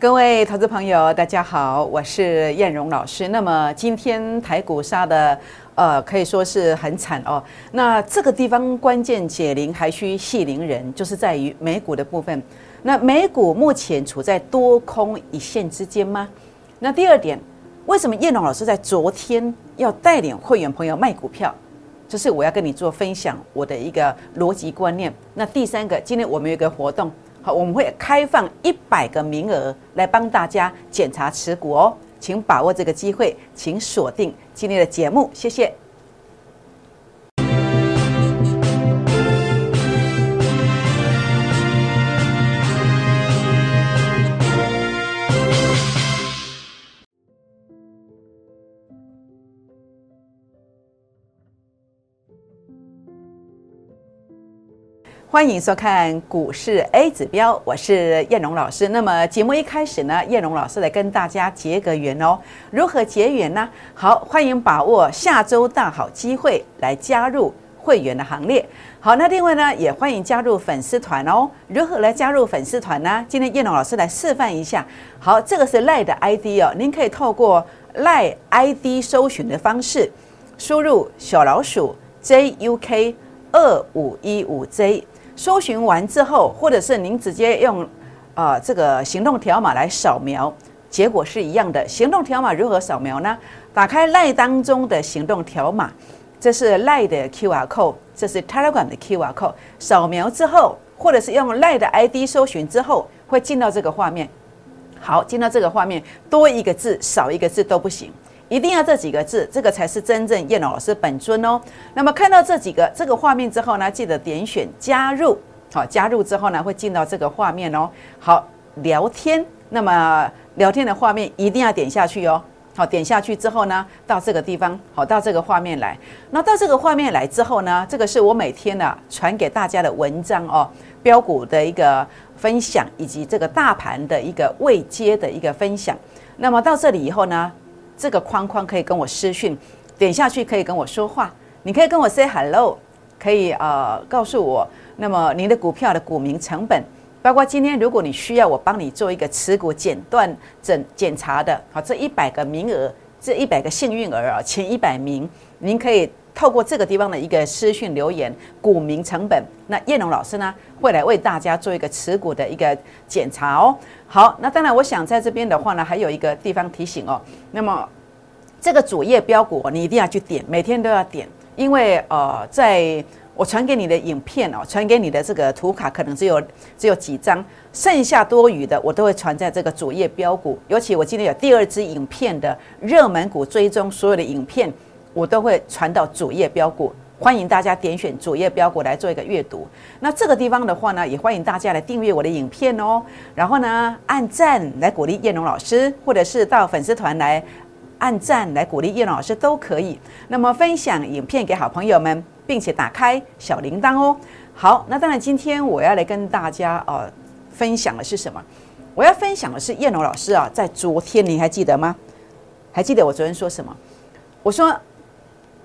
各位投资朋友，大家好，我是燕荣老师。那么今天台股杀的，呃，可以说是很惨哦。那这个地方关键解铃还需系铃人，就是在于美股的部分。那美股目前处在多空一线之间吗？那第二点，为什么燕荣老师在昨天要带领会员朋友卖股票？就是我要跟你做分享我的一个逻辑观念。那第三个，今天我们有一个活动。好，我们会开放一百个名额来帮大家检查持股哦，请把握这个机会，请锁定今天的节目，谢谢。欢迎收看股市 A 指标，我是燕荣老师。那么节目一开始呢，燕荣老师来跟大家结个缘哦。如何结缘呢？好，欢迎把握下周大好机会来加入会员的行列。好，那另外呢，也欢迎加入粉丝团哦。如何来加入粉丝团呢？今天燕荣老师来示范一下。好，这个是赖的 ID 哦，您可以透过赖 ID 搜寻的方式，输入小老鼠 JUK 二五一五 J。搜寻完之后，或者是您直接用，啊，这个行动条码来扫描，结果是一样的。行动条码如何扫描呢？打开赖当中的行动条码，这是赖的 QR code，这是 Telegram 的 QR code。扫描之后，或者是用赖的 ID 搜寻之后，会进到这个画面。好，进到这个画面，多一个字少一个字都不行。一定要这几个字，这个才是真正叶老师本尊哦。那么看到这几个这个画面之后呢，记得点选加入。好，加入之后呢，会进到这个画面哦。好，聊天。那么聊天的画面一定要点下去哦。好，点下去之后呢，到这个地方，好，到这个画面来。那到这个画面来之后呢，这个是我每天呢传给大家的文章哦，标股的一个分享，以及这个大盘的一个未接的一个分享。那么到这里以后呢？这个框框可以跟我私讯，点下去可以跟我说话，你可以跟我 say hello，可以呃告诉我，那么您的股票的股民成本，包括今天如果你需要我帮你做一个持股简断整检查的，好，这一百个名额，这一百个幸运儿啊，前一百名，您可以透过这个地方的一个私讯留言，股民成本，那叶龙老师呢会来为大家做一个持股的一个检查哦。好，那当然，我想在这边的话呢，还有一个地方提醒哦。那么，这个主页标股你一定要去点，每天都要点，因为呃，在我传给你的影片哦，传给你的这个图卡可能只有只有几张，剩下多余的我都会传在这个主页标股。尤其我今天有第二支影片的热门股追踪，所有的影片我都会传到主页标股。欢迎大家点选主页标股来做一个阅读。那这个地方的话呢，也欢迎大家来订阅我的影片哦。然后呢，按赞来鼓励叶龙老师，或者是到粉丝团来按赞来鼓励叶龙老师都可以。那么分享影片给好朋友们，并且打开小铃铛哦。好，那当然今天我要来跟大家呃分享的是什么？我要分享的是叶龙老师啊，在昨天你还记得吗？还记得我昨天说什么？我说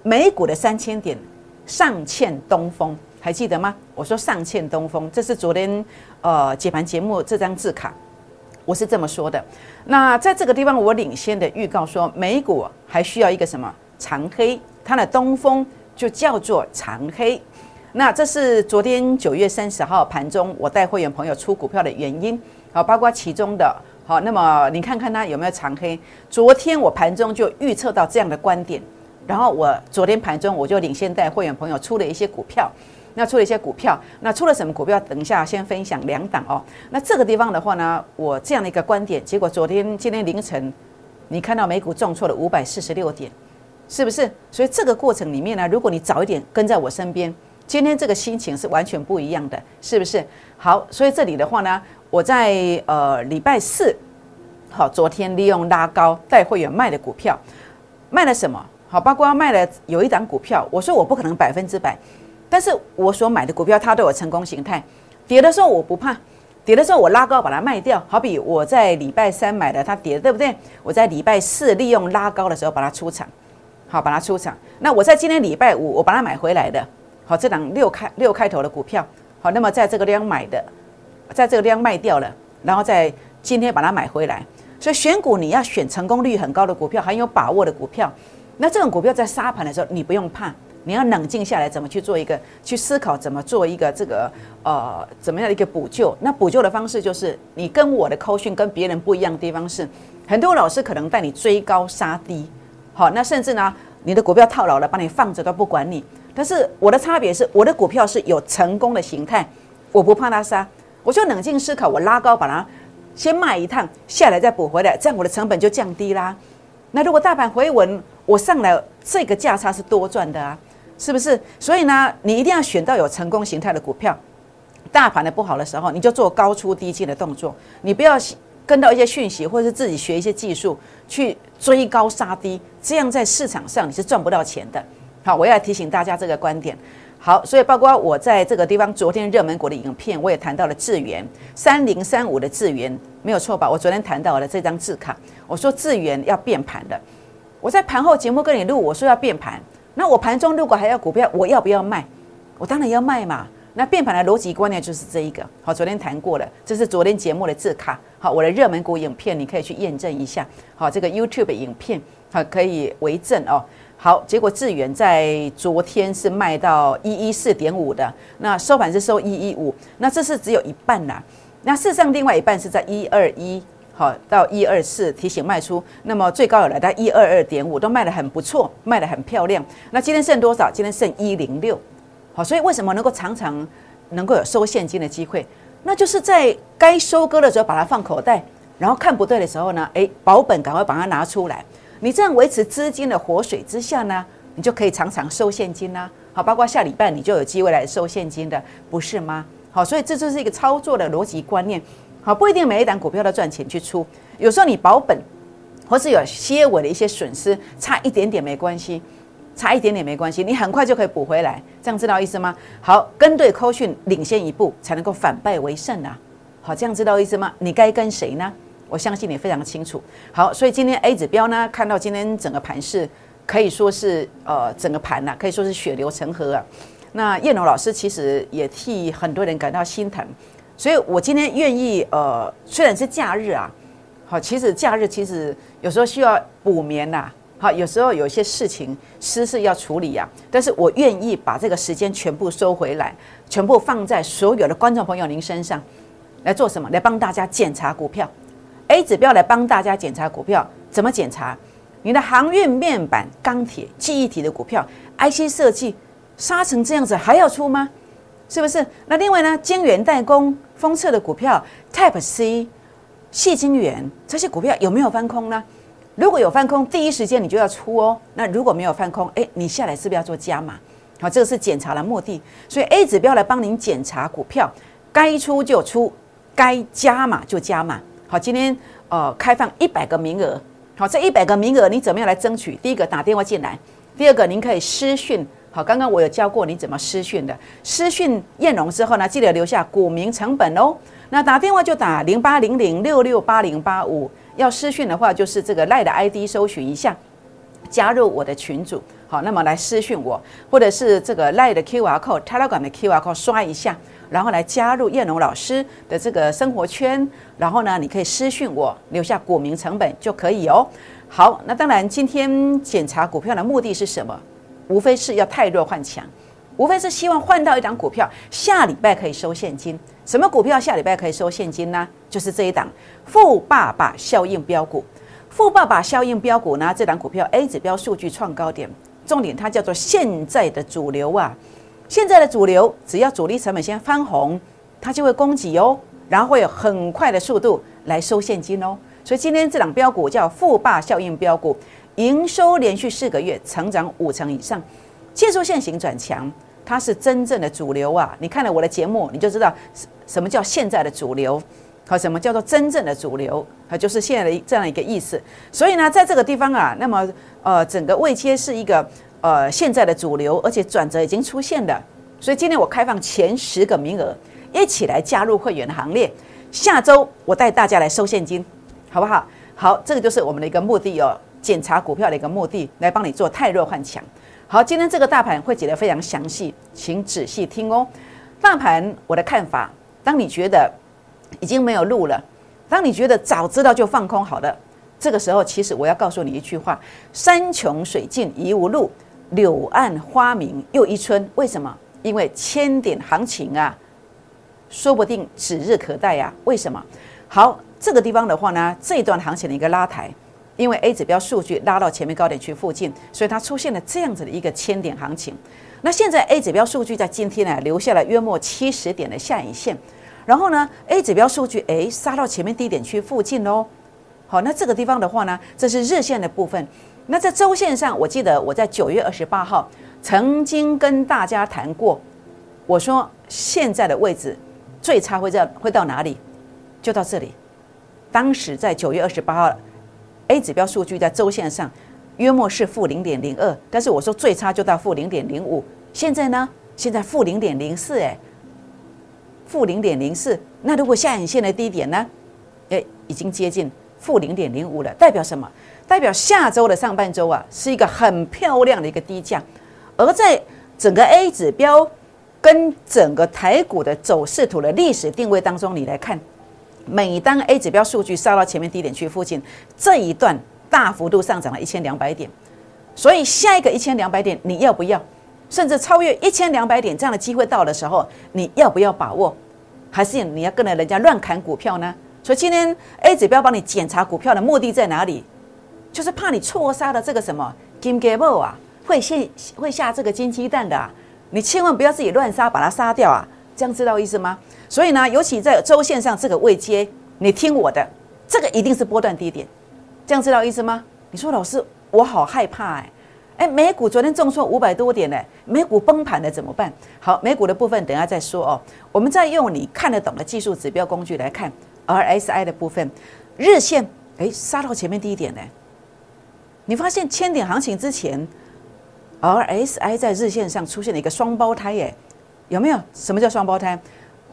美股的三千点。上欠东风，还记得吗？我说上欠东风，这是昨天呃解盘节目这张字卡，我是这么说的。那在这个地方，我领先的预告说，美股还需要一个什么长黑，它的东风就叫做长黑。那这是昨天九月三十号盘中我带会员朋友出股票的原因，好，包括其中的好，那么你看看它有没有长黑？昨天我盘中就预测到这样的观点。然后我昨天盘中我就领先带会员朋友出了一些股票，那出了一些股票，那出了什么股票？等一下先分享两档哦。那这个地方的话呢，我这样的一个观点，结果昨天今天凌晨，你看到美股重挫了五百四十六点，是不是？所以这个过程里面呢，如果你早一点跟在我身边，今天这个心情是完全不一样的，是不是？好，所以这里的话呢，我在呃礼拜四，好，昨天利用拉高带会员卖的股票，卖了什么？好，包括卖了有一档股票，我说我不可能百分之百，但是我所买的股票它都有成功形态，跌的时候我不怕，跌的时候我拉高把它卖掉。好比我在礼拜三买的，它跌，对不对？我在礼拜四利用拉高的时候把它出场，好，把它出场。那我在今天礼拜五我把它买回来的，好，这档六开六开头的股票，好，那么在这个量买的，在这个量卖掉了，然后在今天把它买回来。所以选股你要选成功率很高的股票，很有把握的股票。那这种股票在杀盘的时候，你不用怕，你要冷静下来，怎么去做一个去思考，怎么做一个这个呃怎么样的一个补救？那补救的方式就是你跟我的扣讯跟别人不一样的地方是，很多老师可能带你追高杀低，好，那甚至呢你的股票套牢了，把你放着都不管你。但是我的差别是，我的股票是有成功的形态，我不怕它杀，我就冷静思考，我拉高把它先卖一趟，下来再补回来，这样我的成本就降低啦。那如果大盘回稳，我上来这个价差是多赚的啊，是不是？所以呢，你一定要选到有成功形态的股票。大盘的不好的时候，你就做高出低进的动作，你不要跟到一些讯息，或者是自己学一些技术去追高杀低，这样在市场上你是赚不到钱的。好，我要提醒大家这个观点。好，所以包括我在这个地方昨天热门股的影片，我也谈到了智源三零三五的智源没有错吧？我昨天谈到了这张字卡，我说智源要变盘的。我在盘后节目跟你录，我说要变盘。那我盘中如果还要股票，我要不要卖？我当然要卖嘛。那变盘的逻辑观念就是这一个。好，昨天谈过了，这是昨天节目的字卡。好，我的热门股影片你可以去验证一下。好，这个 YouTube 影片好可以为证哦。好，结果智远在昨天是卖到一一四点五的，那收盘是收一一五，那这是只有一半啦。那事实上另外一半是在一二一，好到一二四提醒卖出，那么最高有来到一二二点五，都卖得很不错，卖得很漂亮。那今天剩多少？今天剩一零六，好，所以为什么能够常常能够有收现金的机会？那就是在该收割的时候把它放口袋，然后看不对的时候呢，诶，保本赶快把它拿出来。你这样维持资金的活水之下呢，你就可以常常收现金啦。好，包括下礼拜你就有机会来收现金的，不是吗？好，所以这就是一个操作的逻辑观念。好，不一定每一档股票都赚钱去出，有时候你保本，或是有些微的一些损失，差一点点没关系，差一点点没关系，你很快就可以补回来。这样知道意思吗？好，跟对扣讯领先一步，才能够反败为胜啊。好，这样知道意思吗？你该跟谁呢？我相信你非常清楚。好，所以今天 A 指标呢，看到今天整个盘势可以说是呃整个盘呐，可以说是血流成河啊。那叶龙老师其实也替很多人感到心疼，所以我今天愿意呃，虽然是假日啊，好，其实假日其实有时候需要补眠呐，好，有时候有一些事情私事要处理呀，但是我愿意把这个时间全部收回来，全部放在所有的观众朋友您身上来做什么？来帮大家检查股票。A 指标来帮大家检查股票，怎么检查？你的航运、面板、钢铁、记忆体的股票，IC 设计杀成这样子还要出吗？是不是？那另外呢，晶圆代工、封测的股票，Type C、细晶圆这些股票有没有翻空呢？如果有翻空，第一时间你就要出哦。那如果没有翻空，哎，你下来是不是要做加码？好，这个是检查的目的。所以 A 指标来帮您检查股票，该出就出，该加码就加码。好，今天呃开放一百个名额。好，这一百个名额你怎么样来争取？第一个打电话进来，第二个您可以私讯。好，刚刚我有教过你怎么私讯的。私讯燕龙之后呢，记得留下股民成本哦。那打电话就打零八零零六六八零八五。要私讯的话，就是这个赖的 ID 搜寻一下，加入我的群组。好，那么来私讯我，或者是这个赖的 QR code、Telegram 的 QR code 刷一下。然后来加入叶龙老师的这个生活圈，然后呢，你可以私讯我，留下股民成本就可以哦。好，那当然今天检查股票的目的是什么？无非是要太弱换强，无非是希望换到一档股票，下礼拜可以收现金。什么股票下礼拜可以收现金呢？就是这一档富爸爸效应标股。富爸爸效应标股呢，这档股票 A 指标数据创高点，重点它叫做现在的主流啊。现在的主流，只要主力成本先翻红，它就会供给哦，然后会有很快的速度来收现金哦。所以今天这档标股叫富霸效应标股，营收连续四个月成长五成以上，技术线型转强，它是真正的主流啊！你看了我的节目，你就知道什么叫现在的主流，和什么叫做真正的主流，它就是现在的这样一个意思。所以呢，在这个地方啊，那么呃，整个位阶是一个。呃，现在的主流，而且转折已经出现了，所以今天我开放前十个名额，一起来加入会员的行列。下周我带大家来收现金，好不好？好，这个就是我们的一个目的哦，检查股票的一个目的，来帮你做太弱换强。好，今天这个大盘会解得非常详细，请仔细听哦。大盘我的看法，当你觉得已经没有路了，当你觉得早知道就放空好了，这个时候其实我要告诉你一句话：山穷水尽疑无路，柳暗花明又一村。为什么？因为千点行情啊，说不定指日可待呀。为什么？好，这个地方的话呢，这一段行情的一个拉抬，因为 A 指标数据拉到前面高点区附近，所以它出现了这样子的一个千点行情。那现在 A 指标数据在今天呢，留下了约莫七十点的下影线，然后呢，A 指标数据诶杀到前面低点区附近喽。好，那这个地方的话呢，这是日线的部分。那在周线上，我记得我在九月二十八号曾经跟大家谈过，我说现在的位置最差会在会到哪里？就到这里。当时在九月二十八号，A 指标数据在周线上约莫是负零点零二，但是我说最差就到负零点零五。现在呢？现在负零点零四，哎，负零点零四。那如果下影线的低点呢？哎，已经接近负零点零五了，代表什么？代表下周的上半周啊，是一个很漂亮的一个低价。而在整个 A 指标跟整个台股的走势图的历史定位当中，你来看，每当 A 指标数据杀到前面低点区附近，这一段大幅度上涨了一千两百点，所以下一个一千两百点你要不要？甚至超越一千两百点这样的机会到的时候，你要不要把握？还是你要跟着人家乱砍股票呢？所以今天 A 指标帮你检查股票的目的在哪里？就是怕你错杀了这个什么金鸡母啊，会下会下这个金鸡蛋的啊，你千万不要自己乱杀，把它杀掉啊！这样知道意思吗？所以呢，尤其在周线上这个位阶，你听我的，这个一定是波段低点，这样知道意思吗？你说老师，我好害怕哎。哎，美股昨天重挫五百多点呢，美股崩盘了怎么办？好，美股的部分等下再说哦。我们再用你看得懂的技术指标工具来看 RSI 的部分，日线哎杀到前面低点呢。你发现千点行情之前，RSI 在日线上出现了一个双胞胎耶，有没有？什么叫双胞胎？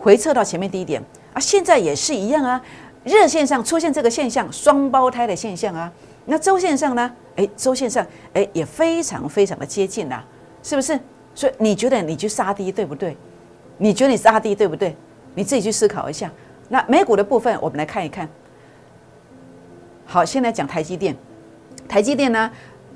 回撤到前面低点啊，现在也是一样啊，热线上出现这个现象，双胞胎的现象啊。那周线上呢？哎，周线上哎也非常非常的接近呐，是不是？所以你觉得你去杀低对不对？你觉得你杀低对不对？你自己去思考一下。那美股的部分，我们来看一看。好，先来讲台积电。台积电呢，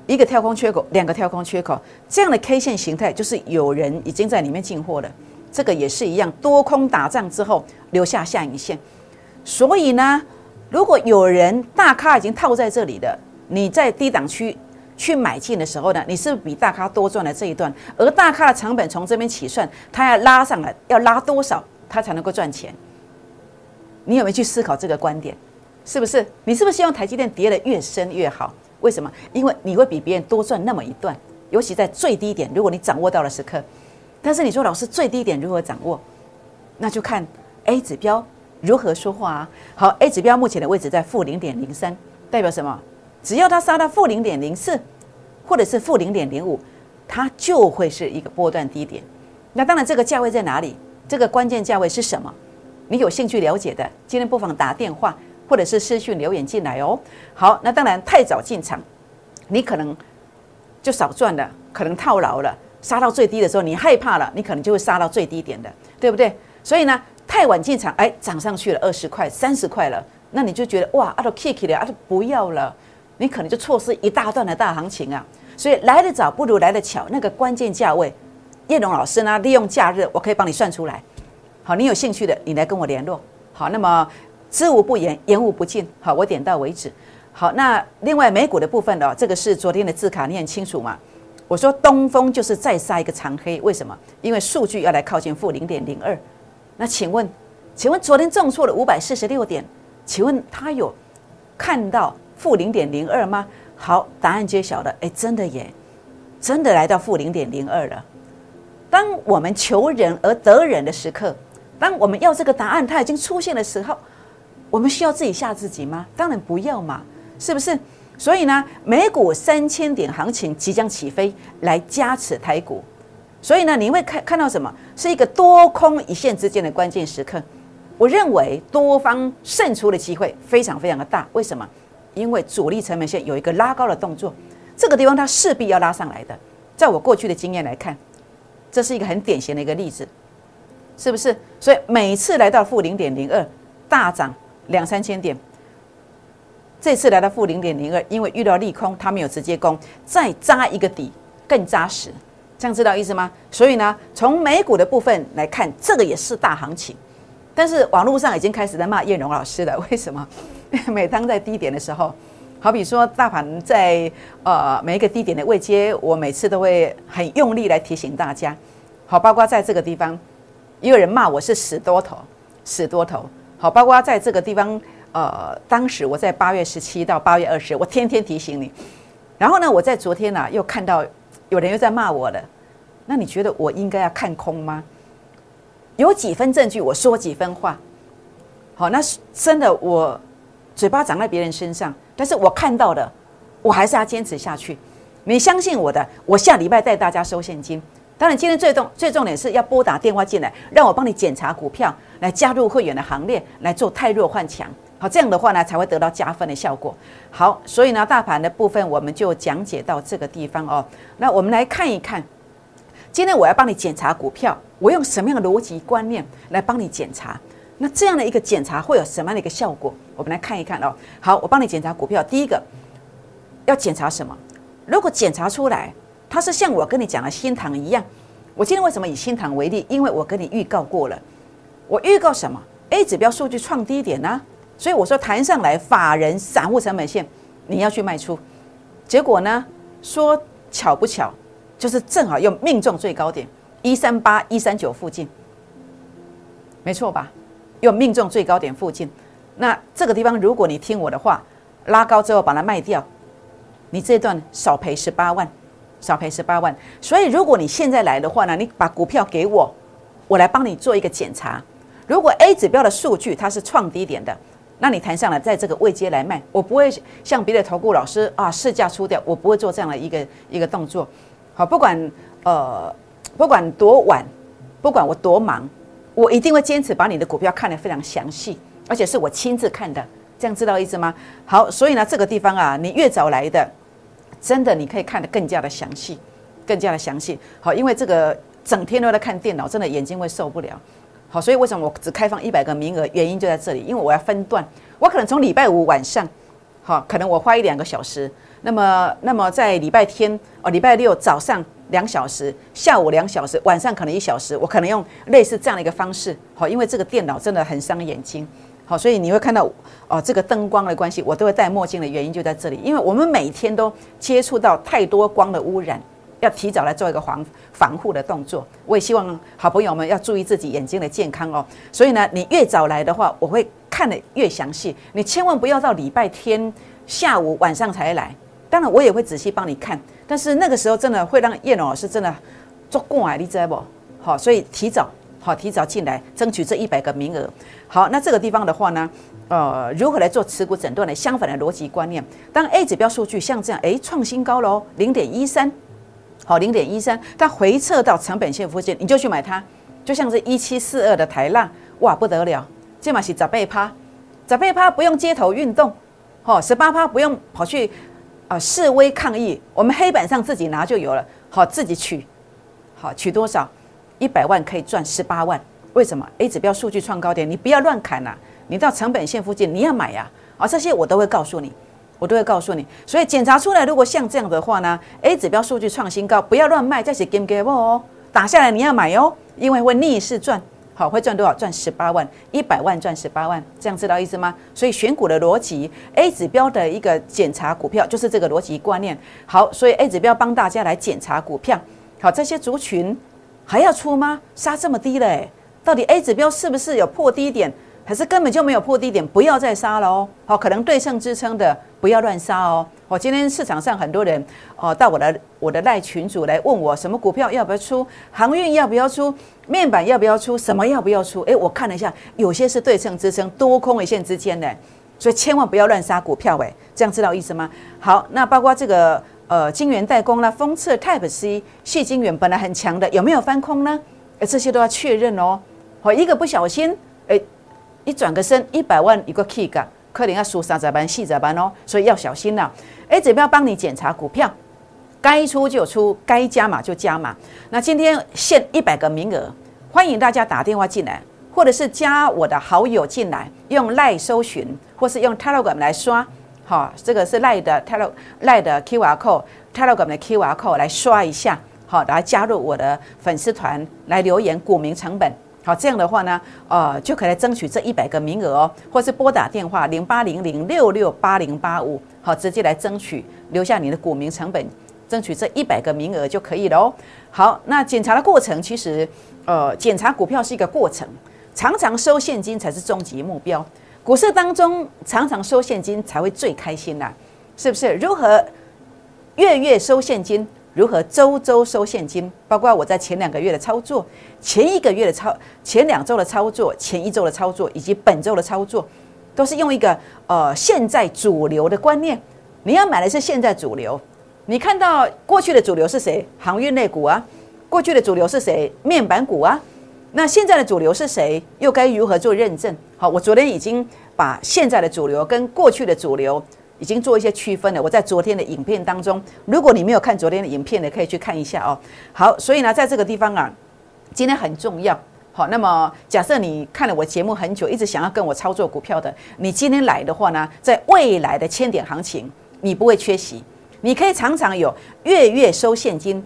一个跳空缺口，两个跳空缺口，这样的 K 线形态就是有人已经在里面进货了。这个也是一样，多空打仗之后留下下影线。所以呢？如果有人大咖已经套在这里的，你在低档区去买进的时候呢，你是不是比大咖多赚了这一段？而大咖的成本从这边起算，他要拉上来，要拉多少他才能够赚钱？你有没有去思考这个观点？是不是？你是不是希望台积电跌得越深越好？为什么？因为你会比别人多赚那么一段，尤其在最低点，如果你掌握到了时刻。但是你说老师最低点如何掌握？那就看 A 指标。如何说话啊？好，A 指标目前的位置在负零点零三，代表什么？只要它杀到负零点零四，或者是负零点零五，它就会是一个波段低点。那当然，这个价位在哪里？这个关键价位是什么？你有兴趣了解的，今天不妨打电话或者是私讯留言进来哦。好，那当然太早进场，你可能就少赚了，可能套牢了。杀到最低的时候，你害怕了，你可能就会杀到最低点的，对不对？所以呢？太晚进场，哎，涨上去了二十块、三十块了，那你就觉得哇，阿都 kick 了，阿都不要了，你可能就错失一大段的大行情啊。所以来得早不如来得巧，那个关键价位，叶龙老师呢，利用假日，我可以帮你算出来。好，你有兴趣的，你来跟我联络。好，那么知无不言，言无不尽。好，我点到为止。好，那另外美股的部分呢，这个是昨天的字卡，你很清楚嘛？我说东风就是再杀一个长黑，为什么？因为数据要来靠近负零点零二。那请问，请问昨天重挫了五百四十六点，请问他有看到负零点零二吗？好，答案揭晓了，哎，真的耶，真的来到负零点零二了。当我们求人而得人的时刻，当我们要这个答案，它已经出现的时候，我们需要自己吓自己吗？当然不要嘛，是不是？所以呢，美股三千点行情即将起飞，来加持台股。所以呢，你会看看到什么？是一个多空一线之间的关键时刻。我认为多方胜出的机会非常非常的大。为什么？因为主力成本线有一个拉高的动作，这个地方它势必要拉上来的。在我过去的经验来看，这是一个很典型的一个例子，是不是？所以每次来到负零点零二大涨，两三千点。这次来到负零点零二，因为遇到利空，它没有直接攻，再扎一个底更扎实，这样知道意思吗？所以呢，从美股的部分来看，这个也是大行情。但是网络上已经开始在骂叶荣老师了，为什么？每当在低点的时候，好比说大盘在呃每一个低点的位阶，我每次都会很用力来提醒大家。好，包括在这个地方，也有人骂我是死多头，死多头。好，包括在这个地方。呃，当时我在八月十七到八月二十，我天天提醒你。然后呢，我在昨天呢又看到有人又在骂我了。那你觉得我应该要看空吗？有几分证据，我说几分话。好，那是真的，我嘴巴长在别人身上，但是我看到的，我还是要坚持下去。你相信我的，我下礼拜带大家收现金。当然，今天最重最重点是要拨打电话进来，让我帮你检查股票，来加入会员的行列，来做太弱换强。好，这样的话呢，才会得到加分的效果。好，所以呢，大盘的部分我们就讲解到这个地方哦。那我们来看一看，今天我要帮你检查股票，我用什么样的逻辑观念来帮你检查？那这样的一个检查会有什么样的一个效果？我们来看一看哦。好，我帮你检查股票，第一个要检查什么？如果检查出来，它是像我跟你讲的新塘一样，我今天为什么以新塘为例？因为我跟你预告过了，我预告什么？A 指标数据创低点呢？所以我说弹上来，法人散户成本线你要去卖出，结果呢？说巧不巧，就是正好又命中最高点一三八一三九附近，没错吧？又命中最高点附近，那这个地方如果你听我的话，拉高之后把它卖掉，你这段少赔十八万。少赔十八万，所以如果你现在来的话呢，你把股票给我，我来帮你做一个检查。如果 A 指标的数据它是创低点的，那你谈上来在这个位阶来卖，我不会像别的投顾老师啊市价出掉，我不会做这样的一个一个动作。好，不管呃不管多晚，不管我多忙，我一定会坚持把你的股票看得非常详细，而且是我亲自看的，这样知道意思吗？好，所以呢这个地方啊，你越早来的。真的，你可以看得更加的详细，更加的详细。好，因为这个整天都在看电脑，真的眼睛会受不了。好，所以为什么我只开放一百个名额？原因就在这里，因为我要分段。我可能从礼拜五晚上，好，可能我花一两个小时。那么，那么在礼拜天哦，礼拜六早上两小时，下午两小时，晚上可能一小时，我可能用类似这样的一个方式。好，因为这个电脑真的很伤眼睛。好，所以你会看到哦，这个灯光的关系，我都会戴墨镜的原因就在这里，因为我们每天都接触到太多光的污染，要提早来做一个防防护的动作。我也希望好朋友们要注意自己眼睛的健康哦。所以呢，你越早来的话，我会看得越详细。你千万不要到礼拜天下午晚上才来，当然我也会仔细帮你看，但是那个时候真的会让叶老师真的做过来，你知道不？好，所以提早。好，提早进来争取这一百个名额。好，那这个地方的话呢，呃，如何来做持股诊断呢？相反的逻辑观念，当 A 指标数据像这样，哎，创新高喽，零点一三，好，零点一三，它回撤到成本线附近，你就去买它。就像是一七四二的台浪，哇，不得了，这码是十倍趴，十倍趴不用街头运动，好，十八趴不用跑去啊示威抗议，我们黑板上自己拿就有了，好，自己取，好，取多少？一百万可以赚十八万，为什么？A 指标数据创高点，你不要乱砍呐！你到成本线附近，你要买呀！啊，这些我都会告诉你，我都会告诉你。所以检查出来，如果像这样的话呢，A 指标数据创新高，不要乱卖，再写 game game 哦，打下来你要买哦，因为会逆势赚，好，会赚多少？赚十八万，一百万赚十八万，这样知道意思吗？所以选股的逻辑，A 指标的一个检查股票就是这个逻辑观念。好，所以 A 指标帮大家来检查股票，好，这些族群。还要出吗？杀这么低嘞？到底 A 指标是不是有破低点，还是根本就没有破低点？不要再杀了哦！好，可能对称支撑的不要乱杀哦。我今天市场上很多人哦，到我的我的赖群主来问我，什么股票要不要出？航运要不要出？面板要不要出？什么要不要出？诶，我看了一下，有些是对称支撑，多空一线之间的，所以千万不要乱杀股票诶，这样知道意思吗？好，那包括这个。呃，晶圆代工啦，封测 Type C，细晶圆本来很强的，有没有翻空呢？哎，这些都要确认哦。好，一个不小心，一转个身，一百万一个 K 杠，可能要输三十班、四十班哦，所以要小心了。哎，指标帮你检查股票，该出就出，该加码就加码。那今天限一百个名额，欢迎大家打电话进来，或者是加我的好友进来，用赖搜寻，或是用 Telegram 来刷，好，这个是赖的 t e l e g 赖的 QR code，Telegram 的 QR code 来刷一下，好，来加入我的粉丝团来留言股民成本，好，这样的话呢，呃，就可以来争取这一百个名额哦，或是拨打电话零八零零六六八零八五，好，直接来争取留下你的股民成本。争取这一百个名额就可以了哦。好，那检查的过程其实，呃，检查股票是一个过程，常常收现金才是终极目标。股市当中常常收现金才会最开心呐，是不是？如何月月收现金？如何周周收现金？包括我在前两个月的操作，前一个月的操，前两周的操作，前一周的操作，以及本周的操作，都是用一个呃现在主流的观念。你要买的是现在主流。你看到过去的主流是谁？航运类股啊，过去的主流是谁？面板股啊，那现在的主流是谁？又该如何做认证？好，我昨天已经把现在的主流跟过去的主流已经做一些区分了。我在昨天的影片当中，如果你没有看昨天的影片的，可以去看一下哦。好，所以呢，在这个地方啊，今天很重要。好，那么假设你看了我节目很久，一直想要跟我操作股票的，你今天来的话呢，在未来的千点行情，你不会缺席。你可以常常有月月收现金、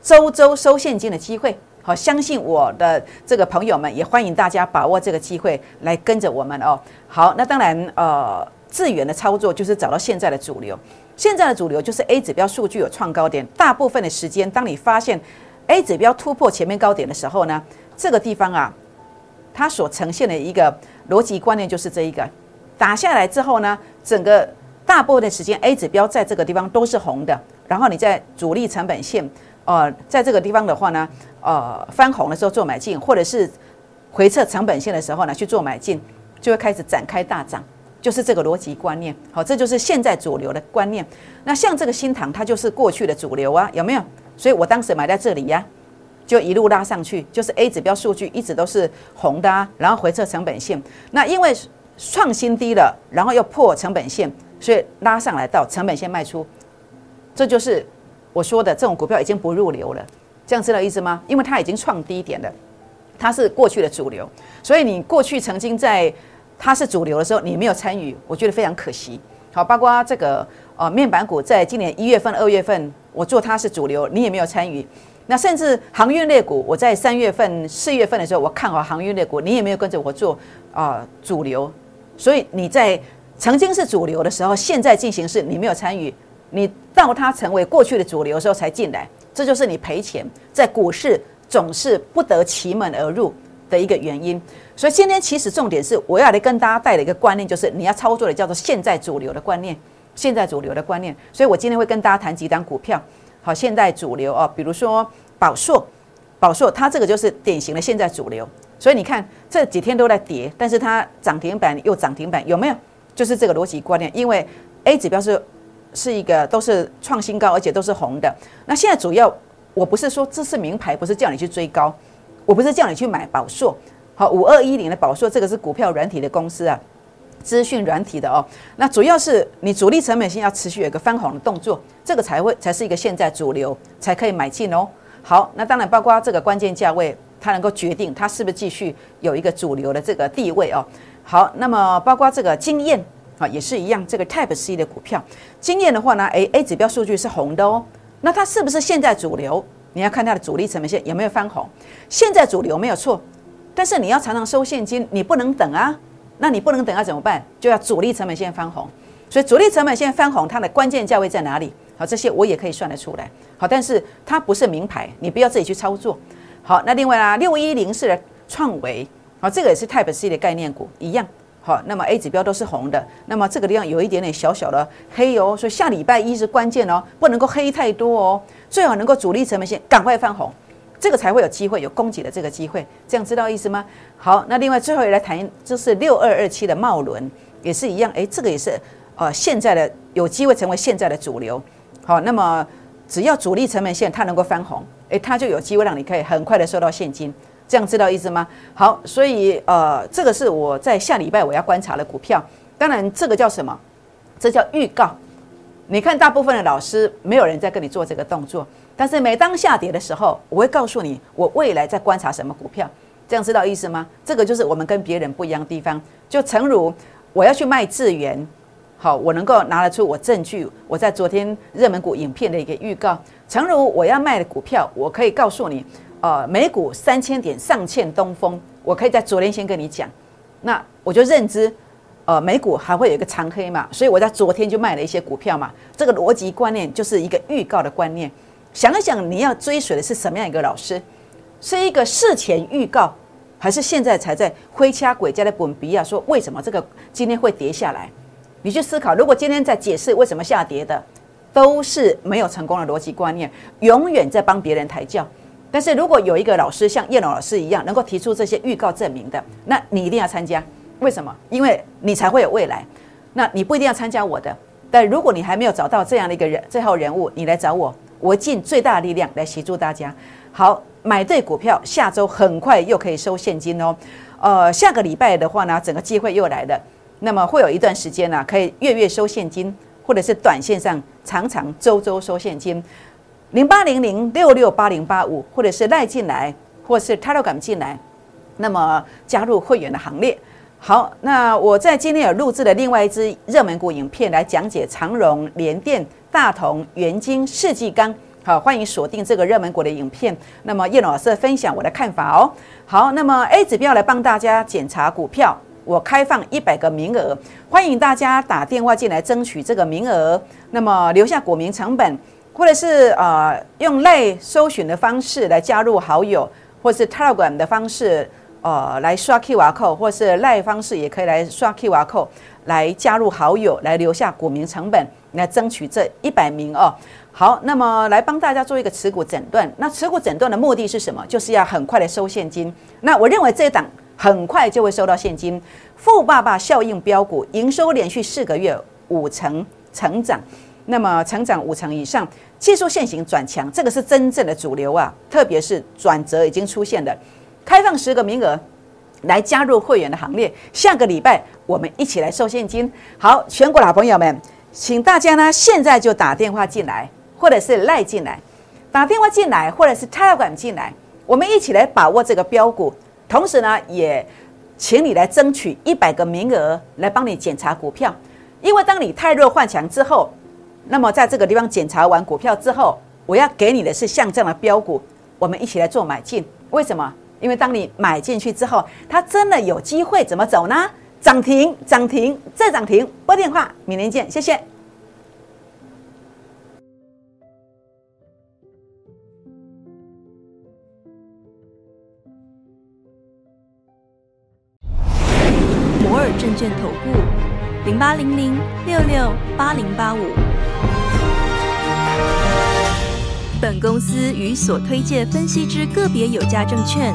周周收现金的机会。好，相信我的这个朋友们，也欢迎大家把握这个机会来跟着我们哦。好，那当然，呃，资源的操作就是找到现在的主流。现在的主流就是 A 指标数据有创高点，大部分的时间，当你发现 A 指标突破前面高点的时候呢，这个地方啊，它所呈现的一个逻辑观念就是这一个，打下来之后呢，整个。大部分的时间，A 指标在这个地方都是红的，然后你在主力成本线，呃，在这个地方的话呢，呃，翻红的时候做买进，或者是回撤成本线的时候呢去做买进，就会开始展开大涨，就是这个逻辑观念。好，这就是现在主流的观念。那像这个新塘，它就是过去的主流啊，有没有？所以我当时买在这里呀，就一路拉上去，就是 A 指标数据一直都是红的，啊，然后回撤成本线。那因为创新低了，然后又破成本线。所以拉上来到成本线卖出，这就是我说的这种股票已经不入流了，这样知道意思吗？因为它已经创低点了，它是过去的主流，所以你过去曾经在它是主流的时候，你没有参与，我觉得非常可惜。好，包括这个呃面板股，在今年一月份、二月份，我做它是主流，你也没有参与。那甚至航运类股，我在三月份、四月份的时候，我看好航运类股，你也没有跟着我做啊主流，所以你在。曾经是主流的时候，现在进行式你没有参与，你到它成为过去的主流的时候才进来，这就是你赔钱。在股市总是不得其门而入的一个原因。所以今天其实重点是我要来跟大家带的一个观念，就是你要操作的叫做现在主流的观念，现在主流的观念。所以我今天会跟大家谈几档股票，好，现在主流哦，比如说宝硕，宝硕它这个就是典型的现在主流。所以你看这几天都在跌，但是它涨停板又涨停板，有没有？就是这个逻辑观念，因为 A 指标是是一个都是创新高，而且都是红的。那现在主要我不是说这是名牌，不是叫你去追高，我不是叫你去买宝硕，好五二一零的宝硕，这个是股票软体的公司啊，资讯软体的哦。那主要是你主力成本线要持续有一个翻红的动作，这个才会才是一个现在主流才可以买进哦。好，那当然包括这个关键价位，它能够决定它是不是继续有一个主流的这个地位哦。好，那么包括这个经验啊，也是一样。这个 Type C 的股票，经验的话呢，诶 a 指标数据是红的哦。那它是不是现在主流？你要看它的主力成本线有没有翻红。现在主流没有错，但是你要常常收现金，你不能等啊。那你不能等要怎么办？就要主力成本线翻红。所以主力成本线翻红，它的关键价位在哪里？好，这些我也可以算得出来。好，但是它不是名牌，你不要自己去操作。好，那另外啦，六一零四的创维。好，这个也是 Type C 的概念股一样。好，那么 A 指标都是红的，那么这个地方有一点点小小的黑哦，所以下礼拜一是关键哦，不能够黑太多哦，最好能够主力成本线赶快翻红，这个才会有机会有供给的这个机会，这样知道意思吗？好，那另外最后来谈，就是六二二七的茂伦也是一样，诶，这个也是呃现在的有机会成为现在的主流。好，那么只要主力成本线它能够翻红，诶，它就有机会让你可以很快的收到现金。这样知道意思吗？好，所以呃，这个是我在下礼拜我要观察的股票。当然，这个叫什么？这叫预告。你看，大部分的老师没有人在跟你做这个动作，但是每当下跌的时候，我会告诉你我未来在观察什么股票。这样知道意思吗？这个就是我们跟别人不一样的地方。就诚如我要去卖智源，好，我能够拿得出我证据。我在昨天热门股影片的一个预告，诚如我要卖的股票，我可以告诉你，呃，每股三千点上欠东风，我可以在昨天先跟你讲。那我就认知，呃，美股还会有一个长黑嘛，所以我在昨天就卖了一些股票嘛。这个逻辑观念就是一个预告的观念。想一想，你要追随的是什么样一个老师？是一个事前预告，还是现在才在挥掐鬼家的本比亚说为什么这个今天会跌下来？你去思考，如果今天在解释为什么下跌的，都是没有成功的逻辑观念，永远在帮别人抬轿。但是如果有一个老师像叶龙老师一样，能够提出这些预告证明的，那你一定要参加。为什么？因为你才会有未来。那你不一定要参加我的，但如果你还没有找到这样的一个人这号人物，你来找我，我尽最大力量来协助大家。好。买对股票，下周很快又可以收现金哦。呃，下个礼拜的话呢，整个机会又来了。那么会有一段时间呢，可以月月收现金，或者是短线上常常周周收现金。零八零零六六八零八五，或者是赖进来，或是 Telegram 进来，那么加入会员的行列。好，那我在今天有录制了另外一支热门股影片，来讲解长荣、联电、大同、元晶、世纪钢。好，欢迎锁定这个热门股的影片。那么叶老师分享我的看法哦。好，那么 A 指标来帮大家检查股票，我开放一百个名额，欢迎大家打电话进来争取这个名额。那么留下股民成本，或者是呃用类搜寻的方式来加入好友，或是 Telegram 的方式呃来刷 QR code，或是赖方式也可以来刷 QR code 来加入好友，来留下股民成本，来争取这一百名哦。好，那么来帮大家做一个持股诊断。那持股诊断的目的是什么？就是要很快的收现金。那我认为这一档很快就会收到现金。富爸爸效应标股，营收连续四个月五成成长，那么成长五成以上，技术线型转强，这个是真正的主流啊！特别是转折已经出现的，开放十个名额来加入会员的行列。下个礼拜我们一起来收现金。好，全国老朋友们，请大家呢现在就打电话进来。或者是赖进来，打电话进来，或者是 Telegram 进来，我们一起来把握这个标股。同时呢，也请你来争取一百个名额来帮你检查股票。因为当你太弱换强之后，那么在这个地方检查完股票之后，我要给你的是像这样的标股，我们一起来做买进。为什么？因为当你买进去之后，它真的有机会怎么走呢？涨停，涨停，再涨停。拨电话，明天见，谢谢。摩尔证券投顾零八零零六六八零八五。本公司与所推介分析之个别有价证券